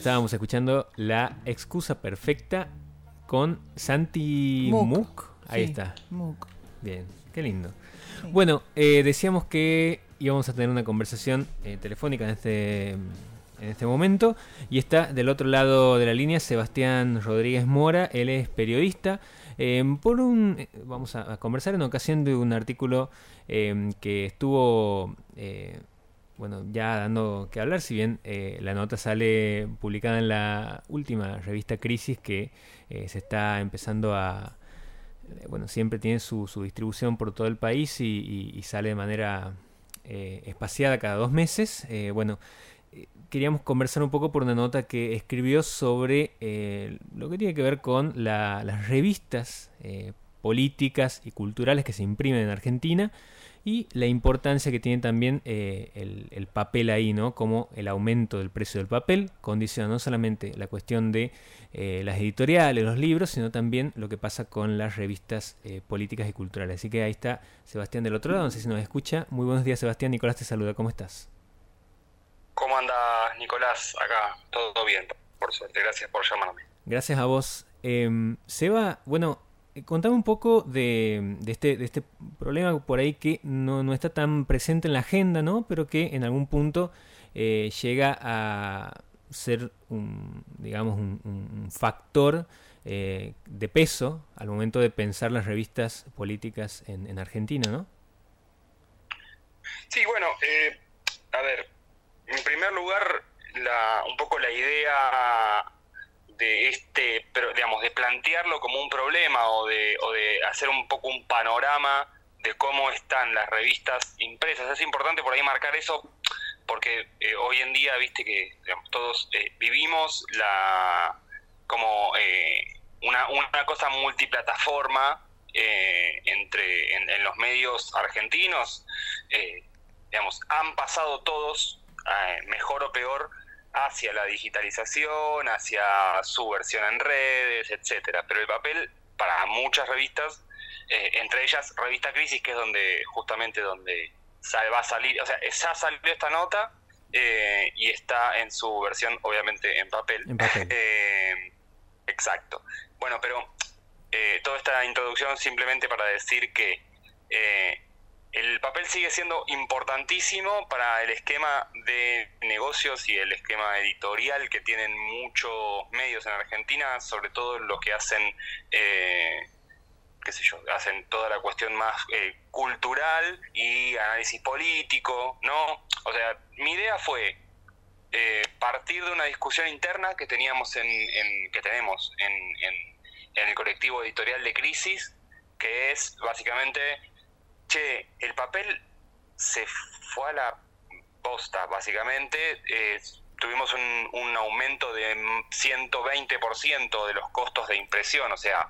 Estábamos escuchando La excusa perfecta con Santi Mook. Mook. Ahí Sí, está. Mook. Bien, qué lindo. Sí. Bueno, eh, decíamos que íbamos a tener una conversación eh, telefónica en este, en este momento. Y está del otro lado de la línea Sebastián Rodríguez Mora. Él es periodista. eh, por un, eh, vamos a, a conversar en ocasión de un artículo eh, que estuvo bueno, ya dando que hablar, si bien eh, la nota sale publicada en la última revista Crisis que eh, se está empezando a... eh, Bueno, siempre tiene su, su distribución por todo el país y, y- sale de manera eh, espaciada cada dos meses. Eh, bueno, queríamos conversar un poco por una nota que escribió sobre lo que tiene que ver con la- las revistas políticas y culturales que se imprimen en Argentina y la importancia que tiene también eh, el, el papel ahí, ¿no? Como el aumento del precio del papel condiciona no solamente la cuestión de eh, las editoriales, los libros, sino también lo que pasa con las revistas eh, políticas y culturales. Así que ahí está Sebastián del otro lado, no sé si nos escucha. Muy buenos días Sebastián, Nicolás te saluda, ¿cómo estás? ¿Cómo andas, Nicolás? Acá, todo bien, por suerte. Gracias por llamarme. Gracias a vos. Em, Seba, bueno, contame un poco este, de este problema por ahí que no, no está tan presente en la agenda, ¿no? Pero que en algún punto eh, llega a ser un, digamos, un factor eh, de peso al momento de pensar las revistas políticas en, en Argentina, ¿no? Sí, bueno, eh, a ver, en primer lugar, la, un poco la idea de este, digamos, de plantearlo como un problema o de, o de hacer un poco un panorama de cómo están las revistas impresas. Es importante por ahí marcar eso porque eh, hoy en día, viste que digamos, todos eh, vivimos la como eh, una, una cosa multiplataforma eh, entre en, los medios argentinos. digamos, han pasado todos, mejor o peor, hacia la digitalización, hacia su versión en redes, etcétera. Pero el papel, para muchas revistas, eh, entre ellas Revista Crisis, que es donde justamente donde va a salir, o sea, ya salió esta nota eh, y está en su versión, obviamente, en papel. En papel. Eh, exacto. Bueno, pero toda esta introducción simplemente para decir que el papel sigue siendo importantísimo para el esquema de negocios y el esquema editorial que tienen muchos medios en Argentina, sobre todo los que hacen, eh, qué sé yo, hacen toda la cuestión más eh, cultural y análisis político, ¿no? O sea, mi idea fue eh, partir de una discusión interna que teníamos en, en- que tenemos en, en- en el colectivo editorial de Crisis, que es básicamente, che, el papel se fue a la posta, básicamente, eh, tuvimos un, un aumento de 120% de los costos de impresión, o sea,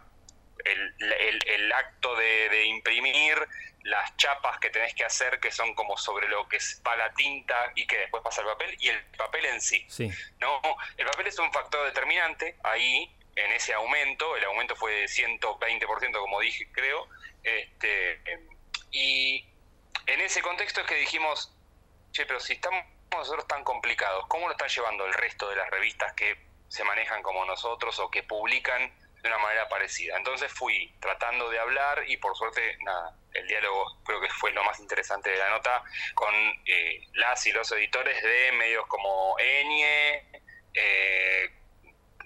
el, el- el acto de, de imprimir, las chapas que tenés que hacer que son como sobre lo que va la tinta y que después pasa el papel, y el papel en sí. Sí. No, el papel es un factor determinante ahí, en ese aumento, el aumento fue de 120%, como dije, creo, este, y en ese contexto es que dijimos, che, pero si estamos nosotros tan complicados, ¿cómo lo están llevando el resto de las revistas que se manejan como nosotros o que publican de una manera parecida? Entonces fui tratando de hablar y por suerte, nada, el diálogo creo que fue lo más interesante de la nota con eh, las y los editores de medios como Enie, eh,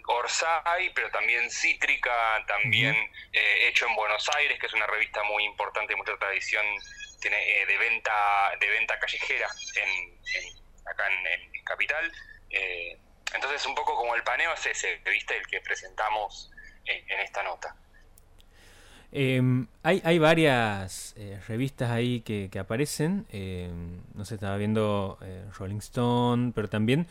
Orsay, pero también Cítrica, también eh, Hecho en Buenos Aires, que es una revista muy importante, mucha tradición tiene eh, de venta de venta callejera en, en- acá en, en Capital. Eh, entonces un poco como el paneo es ese, ¿viste? El que presentamos en, en esta nota. Em, hay, hay varias eh, revistas ahí que, que aparecen. em, no sé, estaba viendo Rolling Stone, pero también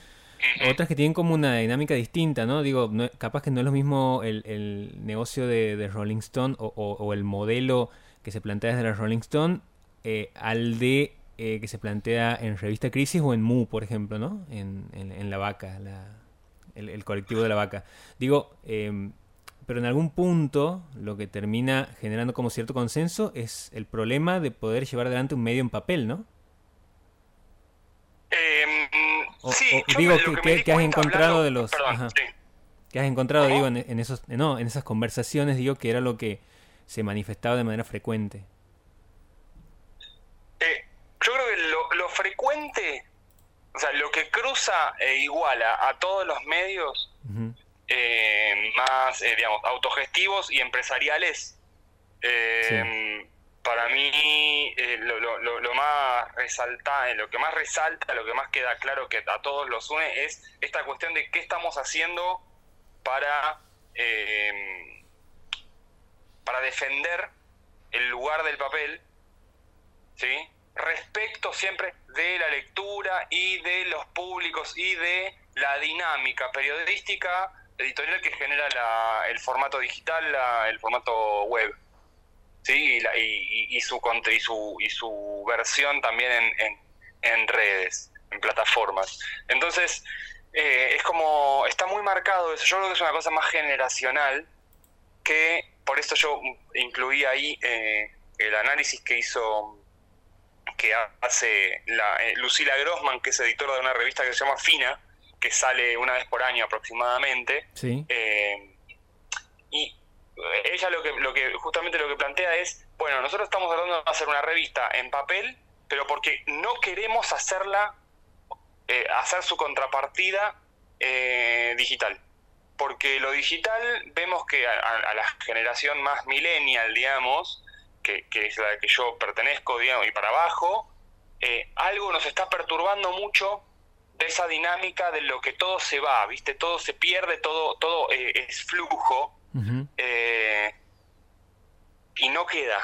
otras que tienen como una dinámica distinta, ¿no? Digo, no- capaz que no es lo mismo el, el negocio de, de Rolling Stone o, o- o el modelo que se plantea desde la Rolling Stone eh, al de eh, que se plantea en Revista Crisis o en Mu, por ejemplo, ¿no? En, en- en La Vaca, la- el, el colectivo de La Vaca. Digo, em, pero en algún punto lo que termina generando como cierto consenso es el problema de poder llevar adelante un medio en papel, ¿no? Eh, digo, que, has encontrado de los... Que has encontrado, digo, en, esos, no, en esas conversaciones, digo, que era lo que se manifestaba de manera frecuente. Eh, yo creo que lo, frecuente, o sea, lo que cruza e iguala a todos los medios eh, más, eh, digamos, autogestivos y empresariales, para mí lo, lo, lo, más resalta, lo que más resalta, lo que más queda claro que a todos los une es esta cuestión de qué estamos haciendo para, para defender el lugar del papel, ¿sí? respecto siempre de la lectura y de los públicos y de la dinámica periodística editorial que genera la, el formato digital, el formato web. ¿Sí? Y, y, su, y, su, y su versión también en, en, redes, en plataformas. Entonces, eh, es como, está muy marcado eso. Yo creo que es una cosa más generacional que, por eso yo incluí ahí eh, el análisis que hizo que hace la, eh, Lucila Grossman, que es editora de una revista que se llama Fina, que sale una vez por año aproximadamente. Eh, y ella lo que, lo que justamente lo que plantea es, bueno, nosotros estamos tratando de hacer una revista en papel, pero porque no queremos hacerla, eh, hacer su contrapartida digital. Porque lo digital vemos que a la generación más millennial, digamos, que, es la que yo pertenezco, digamos, y para abajo, eh, algo nos está perturbando mucho de esa dinámica de lo que todo se va, ¿viste? Todo se pierde, todo, todo eh, es flujo eh, y no queda.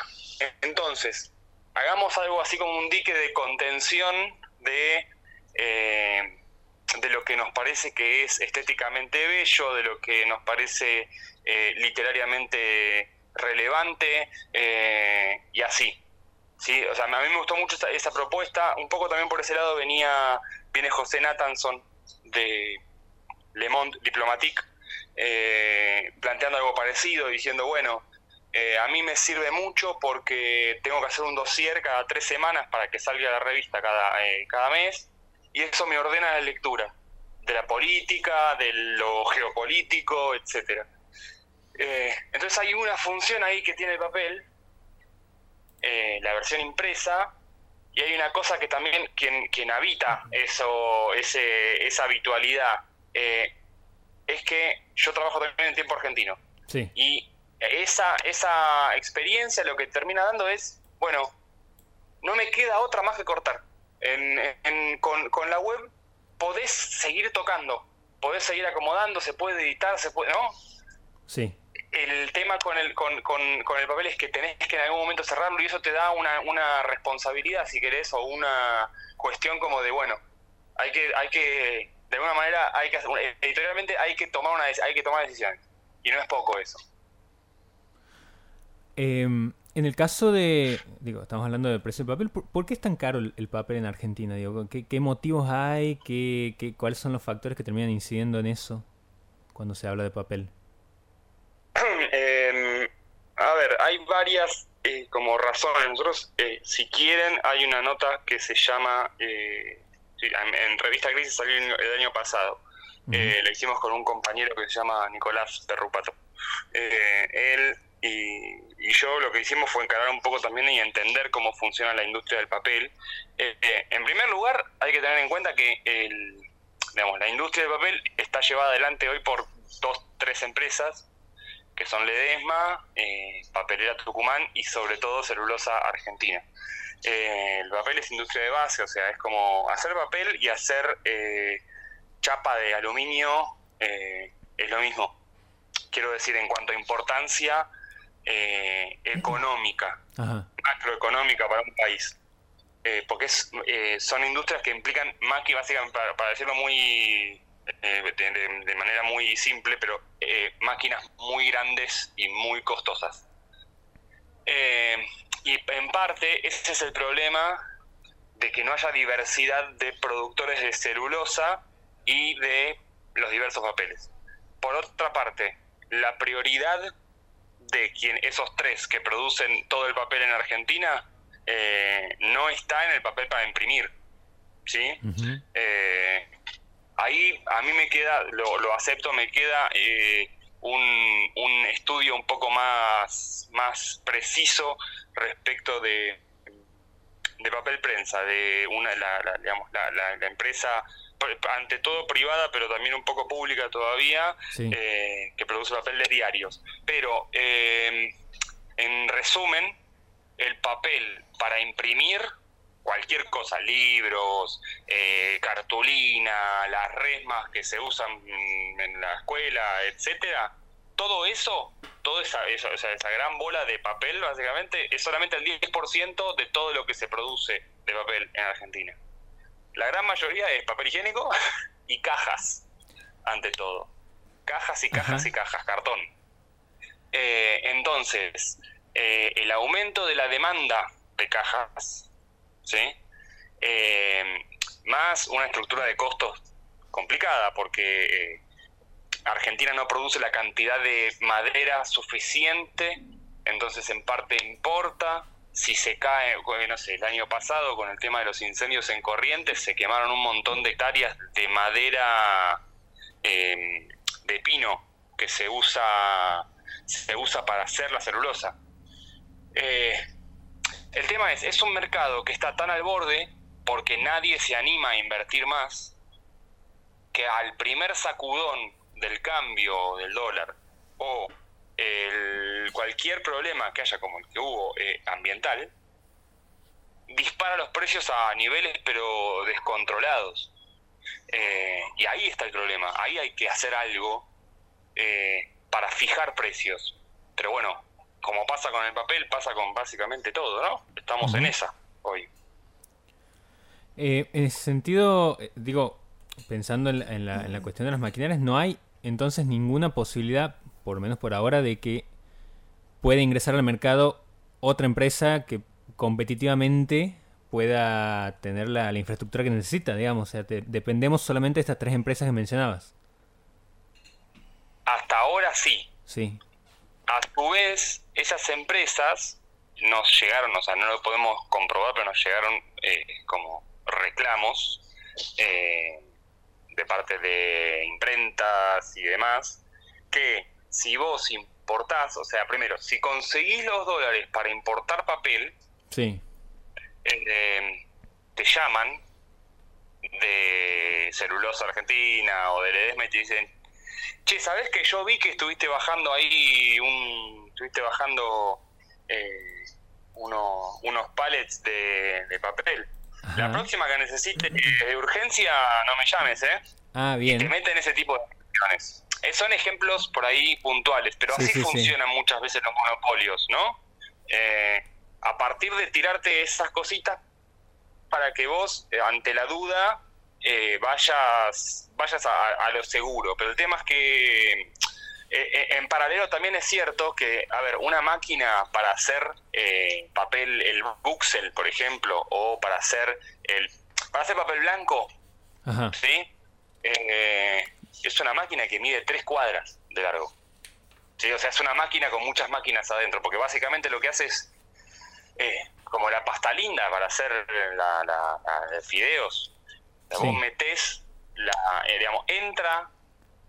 Entonces, hagamos algo así como un dique de contención de, de lo que nos parece que es estéticamente bello, de lo que nos parece literariamente relevante eh, y así. ¿sí? O sea, a mí me gustó mucho esa, propuesta. Un poco también por ese lado venía viene José Nathanson de Le Monde Diplomatique eh, planteando algo parecido, diciendo, bueno, eh, a mí me sirve mucho porque tengo que hacer un dossier cada tres semanas para que salga la revista cada, cada mes y eso me ordena la lectura de la política, de lo geopolítico, etcétera. Eh, entonces hay una función ahí que tiene el papel, eh, la versión impresa, y hay una cosa que también quien, quien habita eso, esa habitualidad, eh, es que yo trabajo también en tiempo argentino. Y esa, esa experiencia lo que termina dando es, bueno, no me queda otra más que cortar. con, con la web podés seguir tocando, podés seguir acomodando, se puede editar, se puede, ¿no? Sí el tema con el, con, con, el papel es que tenés que en algún momento cerrarlo y eso te da una, una responsabilidad, si querés, o una cuestión como de, bueno, hay que, hay que de alguna manera, hay que editorialmente hay que tomar una hay que tomar decisiones. Y no es poco eso. Em, en el caso de, digo, estamos hablando del precio del papel, ¿por, qué es tan caro el, papel en Argentina? Digo, ¿qué, qué motivos hay? ¿Qué, qué, ¿Cuáles son los factores que terminan incidiendo en eso cuando se habla de papel? A ver, hay varias eh, como razones. Nosotros, eh, si quieren, hay una nota que se llama, eh, en, Revista Crisis salió el, año pasado. la hicimos con un compañero que se llama Nicolás de Rupato. él y, yo lo que hicimos fue encarar un poco también y entender cómo funciona la industria del papel. en primer lugar, hay que tener en cuenta que el, digamos, la industria del papel está llevada adelante hoy por dos, tres empresas que son Ledesma, eh, Papelera Tucumán y sobre todo Celulosa Argentina. Eh, el papel es industria de base, o sea, es como hacer papel y hacer eh, chapa de aluminio es lo mismo. Quiero decir, en cuanto a importancia económica, macroeconómica para un país. porque es, son industrias que implican más que básicamente, para decirlo muy eh, de, manera muy simple, pero eh, máquinas muy grandes y muy costosas. Eh, y en parte ese es el problema de que no haya diversidad de productores de celulosa y de los diversos papeles. Por otra parte, la prioridad de quien esos tres que producen todo el papel en Argentina no está en el papel para imprimir, ¿sí? Ahí a mí me queda, lo, acepto, me queda eh, un, un, estudio un poco más, más preciso respecto de, de papel prensa, de una, la, digamos, la, la, empresa ante todo privada, pero también un poco pública todavía, eh, que produce papel de diarios. Pero, eh, en resumen, el papel para imprimir cualquier cosa, libros, eh, cartulina, las resmas que se usan en la escuela, etcétera, todo eso, toda esa, esa, esa, gran bola de papel, básicamente, es solamente el 10% de todo lo que se produce de papel en Argentina. La gran mayoría es papel higiénico y cajas, ante todo. Cajas y cajas y cajas, cartón. Eh, entonces, eh, el aumento de la demanda de cajas, ¿sí? Eh, más una estructura de costos complicada, porque Argentina no produce la cantidad de madera suficiente, entonces en parte importa. Si se cae, no sé, el año pasado con el tema de los incendios en Corrientes se quemaron un montón de hectáreas de madera em, de pino que se usa se usa para hacer la celulosa. Eh, el tema es, es un mercado que está tan al borde porque nadie se anima a invertir más que al primer sacudón del cambio del dólar o el, cualquier problema que haya como el que hubo eh, ambiental, dispara los precios a niveles pero descontrolados. Eh, y ahí está el problema, ahí hay que hacer algo eh, para fijar precios. Pero bueno, como pasa con el papel, pasa con básicamente todo, ¿no? Estamos en esa hoy. en ese sentido, digo, pensando en la, en la, cuestión de las maquinarias, no hay entonces ninguna posibilidad, por lo menos por ahora, de que pueda ingresar al mercado otra empresa que competitivamente pueda tener la, infraestructura que necesita, digamos. O sea, dependemos solamente de estas tres empresas que mencionabas. Hasta ahora sí. Sí. A su vez, esas empresas nos llegaron, o sea, no lo podemos comprobar, pero nos llegaron eh, como reclamos eh, de parte de imprentas y demás, que si vos importás, o sea, primero, si conseguís los dólares para importar papel, sí. Eh, te llaman de celulosa argentina o de Ledesma y te dicen, che, ¿sabés que yo vi que estuviste bajando ahí un, estuviste bajando eh, unos pallets de papel? La próxima que necesite de urgencia, no me llames, ¿eh? Ah, bien. Y te meten ese tipo de cuestiones. Eh, son ejemplos por ahí puntuales, pero así funcionan muchas veces los monopolios, ¿no? Eh, a partir de tirarte esas cositas para que vos, eh, ante la duda, vayas, vayas a, lo seguro. Pero el tema es que eh, eh, en paralelo también es cierto que, a ver, una máquina para hacer eh, papel, el buxel, por ejemplo, o para hacer el para hacer papel blanco, ¿sí? es una máquina que mide tres cuadras de largo. ¿sí? O sea, es una máquina con muchas máquinas adentro, porque básicamente lo que hace es como la pasta linda para hacer la, la, fideos. Vos metés, la, digamos, entra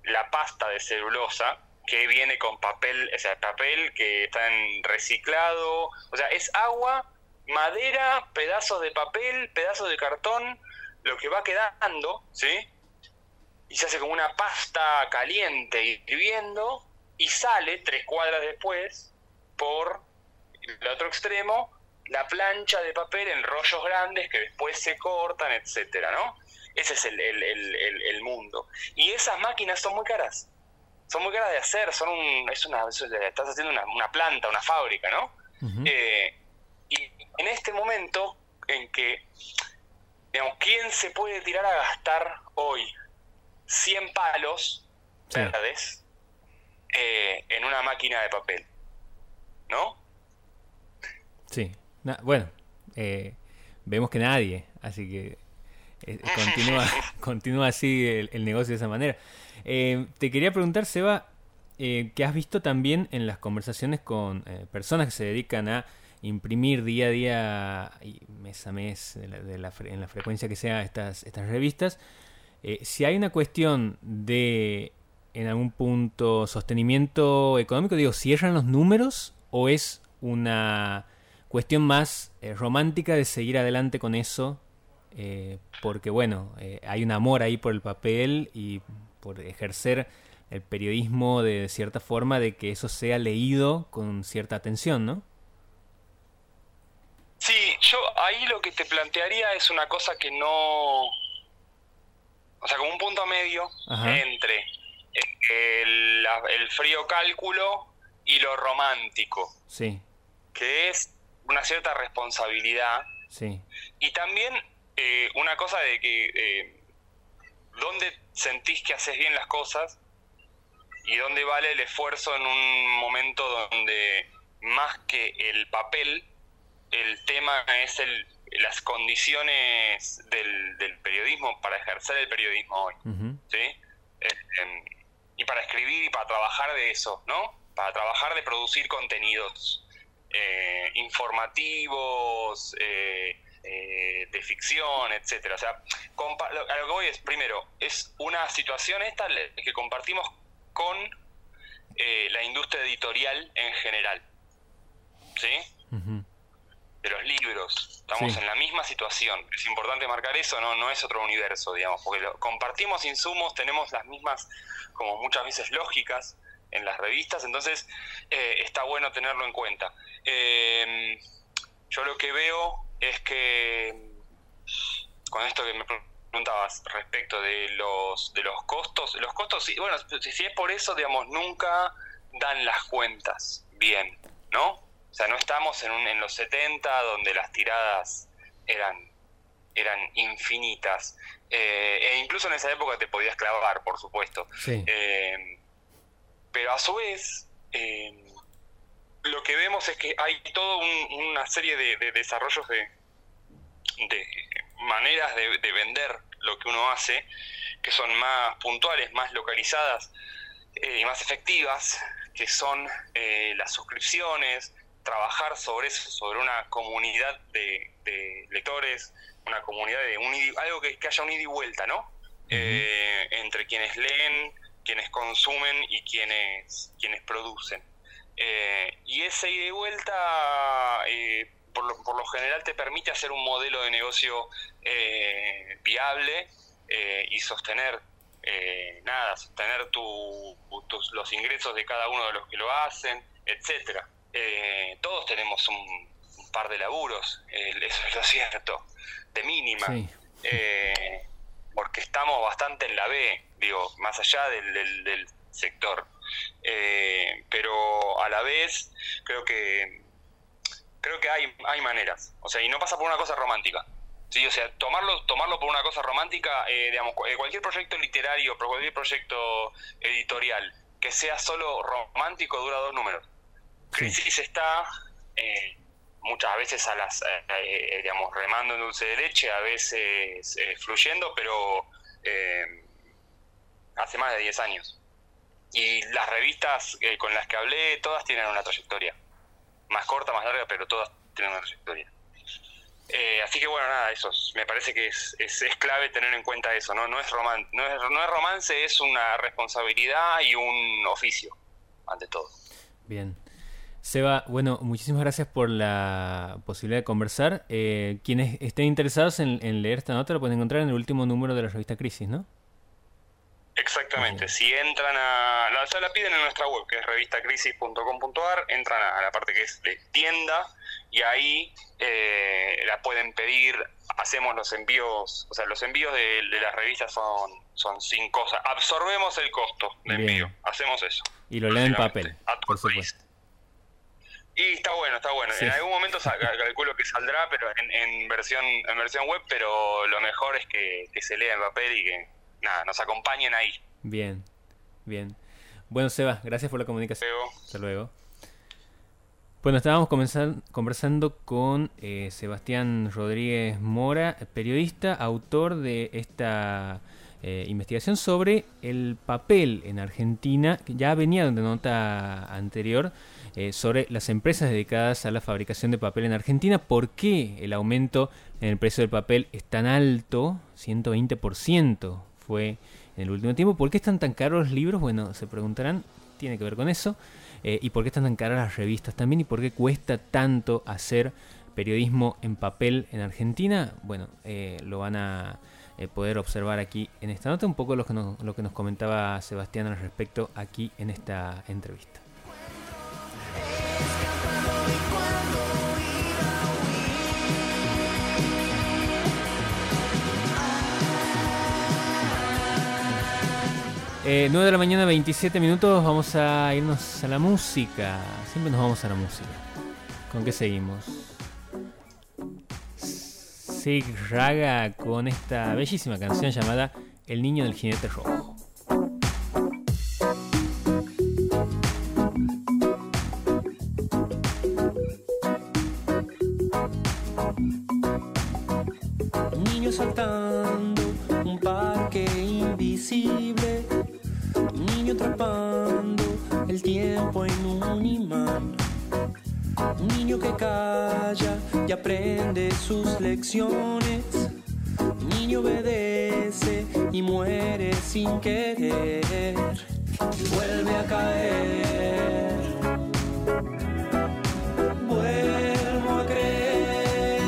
la pasta de celulosa que viene con papel, o sea, papel que está en reciclado, o sea, es agua, madera, pedazos de papel, pedazos de cartón, lo que va quedando, ¿sí? Y se hace como una pasta caliente hirviendo y sale tres cuadras después por el otro extremo la plancha de papel en rollos grandes que después se cortan, etcétera, ¿no? Ese es el, el mundo. Y esas máquinas son muy caras son muy caras de hacer, son un, es una, estás haciendo una, planta, una fábrica, ¿no? Eh, y en este momento en que, digamos, ¿quién se puede tirar a gastar hoy 100 palos verdes eh, en una máquina de papel? ¿No? Sí, bueno, eh, vemos que nadie, así que continúa, continúa así el, negocio de esa manera. Eh, te quería preguntar, Seba, eh, que has visto también en las conversaciones con eh, personas que se dedican a imprimir día a día y mes a mes de la, en la frecuencia que sea estas, estas revistas, Eh, si hay una cuestión de, en algún punto, sostenimiento económico, digo, ¿cierran los números o es una cuestión más eh, romántica de seguir adelante con eso? Eh, porque, bueno, hay un amor ahí por el papel y por ejercer el periodismo de cierta forma, de que eso sea leído con cierta atención, ¿no? Sí, yo ahí lo que te plantearía es una cosa que no o sea, como un punto medio entre el, frío cálculo y lo romántico. Sí. Que es una cierta responsabilidad. Sí. Y también eh, una cosa de que eh, dónde sentís que haces bien las cosas y dónde vale el esfuerzo en un momento donde más que el papel, el tema es el, las condiciones del, del, periodismo para ejercer el periodismo hoy, ¿sí? Eh, em, y para escribir y para trabajar de eso, ¿no? Para trabajar de producir contenidos eh, informativos, eh, de ficción, etcétera. O sea, a lo que voy es, primero, es una situación esta que compartimos con la industria editorial en general, ¿sí? de los libros. Estamos en la misma situación. Es importante marcar eso, no, no es otro universo, digamos, porque compartimos insumos, tenemos las mismas, como muchas veces, lógicas en las revistas, entonces eh, está bueno tenerlo en cuenta. Yo lo que veo es que con esto que me preguntabas respecto de los de los costos, los costos, bueno, si es por eso, digamos, nunca dan las cuentas bien, ¿no? O sea, no estamos en, un, en los 70 donde las tiradas eran, eran infinitas. Eh, e incluso en esa época te podías clavar, por supuesto. Eh, pero a su vez, eh, lo que vemos es que hay toda una serie de, desarrollos de, de maneras de, de, vender lo que uno hace, que son más puntuales, más localizadas y más efectivas, que son las suscripciones, trabajar sobre eso, sobre una comunidad de, lectores, una comunidad de un, algo que, haya un ida y vuelta, ¿no? Eh, entre quienes leen, quienes consumen y quienes, quienes producen. Eh, y ese ida y vuelta, eh, por, lo, por lo general, te permite hacer un modelo de negocio viable y sostener nada, sostener tu, los ingresos de cada uno de los que lo hacen, etcétera. Eh, todos tenemos un, par de laburos, eso es lo cierto, de mínima, eh, porque estamos bastante en la B, digo, más allá del, del, sector. Eh, pero a la vez creo que creo que hay, hay maneras, o sea, y no pasa por una cosa romántica. Sí, o sea, tomarlo, tomarlo por una cosa romántica, eh, digamos, cualquier proyecto literario, cualquier proyecto editorial que sea solo romántico dura dos números. Crisis está eh, muchas veces a las, eh, eh, digamos, remando en dulce de leche, a veces fluyendo, pero hace más de 10 años. Y las revistas con las que hablé, todas tienen una trayectoria. Más corta, más larga, pero todas tienen una trayectoria. así que bueno, nada, eso me parece que es, es, clave tener en cuenta eso, ¿no? No es, roman, no, es, no es romance, es una responsabilidad y un oficio, ante todo. Bien. Seba, bueno, muchísimas gracias por la posibilidad de conversar. Eh, quienes estén interesados en, leer esta nota lo pueden encontrar en el último número de la revista Crisis, ¿no? Exactamente, si entran a... La, o la piden en nuestra web, que es revistacrisis.com.ar, entran a, la parte que es de tienda y ahí eh, la pueden pedir, hacemos los envíos, o sea, los envíos de, las revistas son, son sin cosas, absorbemos el costo de envío, hacemos eso. Y lo leen en papel, por supuesto. Y está bueno, está bueno. En algún momento calculo que saldrá, pero en, versión en versión web, pero lo mejor es que, se lea en papel y que nada, nos acompañen ahí. Bien, bien. Bueno, Seba, gracias por la comunicación. Hasta luego. Bueno, estábamos conversando con eh, Sebastián Rodríguez Mora, periodista, autor de esta eh, investigación sobre el papel en Argentina, que ya venía de nota anterior eh, sobre las empresas dedicadas a la fabricación de papel en Argentina, por qué el aumento en el precio del papel es tan alto, 120% fue en el último tiempo. ¿Por qué están tan caros los libros? Bueno, se preguntarán, tiene que ver con eso. Eh, ¿Y por qué están tan caras las revistas también? ¿Y por qué cuesta tanto hacer periodismo en papel en Argentina? Bueno, eh, lo van a eh, poder observar aquí en esta nota, un poco lo que, nos, lo que nos comentaba Sebastián al respecto aquí en esta entrevista. Eh, 9 de la mañana, 27 minutos. Vamos a irnos a la música. Siempre nos vamos a la música. ¿Con qué seguimos? Sig Raga con esta bellísima canción llamada El niño del jinete rojo. Vuelve a caer. Vuelvo a creer.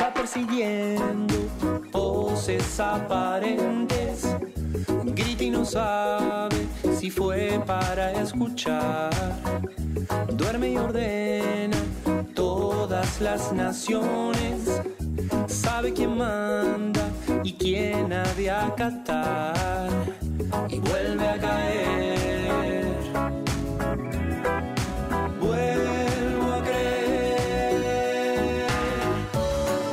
Va persiguiendo poses aparentes. Grita y no sabe si fue para escuchar. Duerme y ordena todas las naciones. Sabe quién manda y quién ha de acatar. Y vuelve a caer. Vuelvo a creer.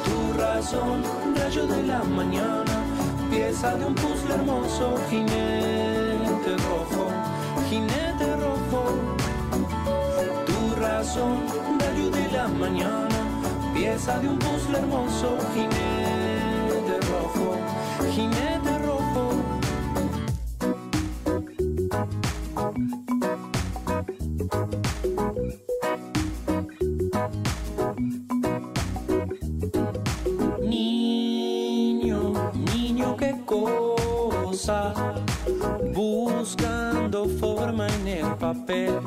Tu razón, rayo de la mañana, pieza de un puzzle hermoso, jinete rojo, jinete rojo. Tu razón, rayo de la mañana, pieza de un puzzle hermoso, jinete rojo, jinete rojo. Niño, niño, qué cosa, buscando forma en el papel,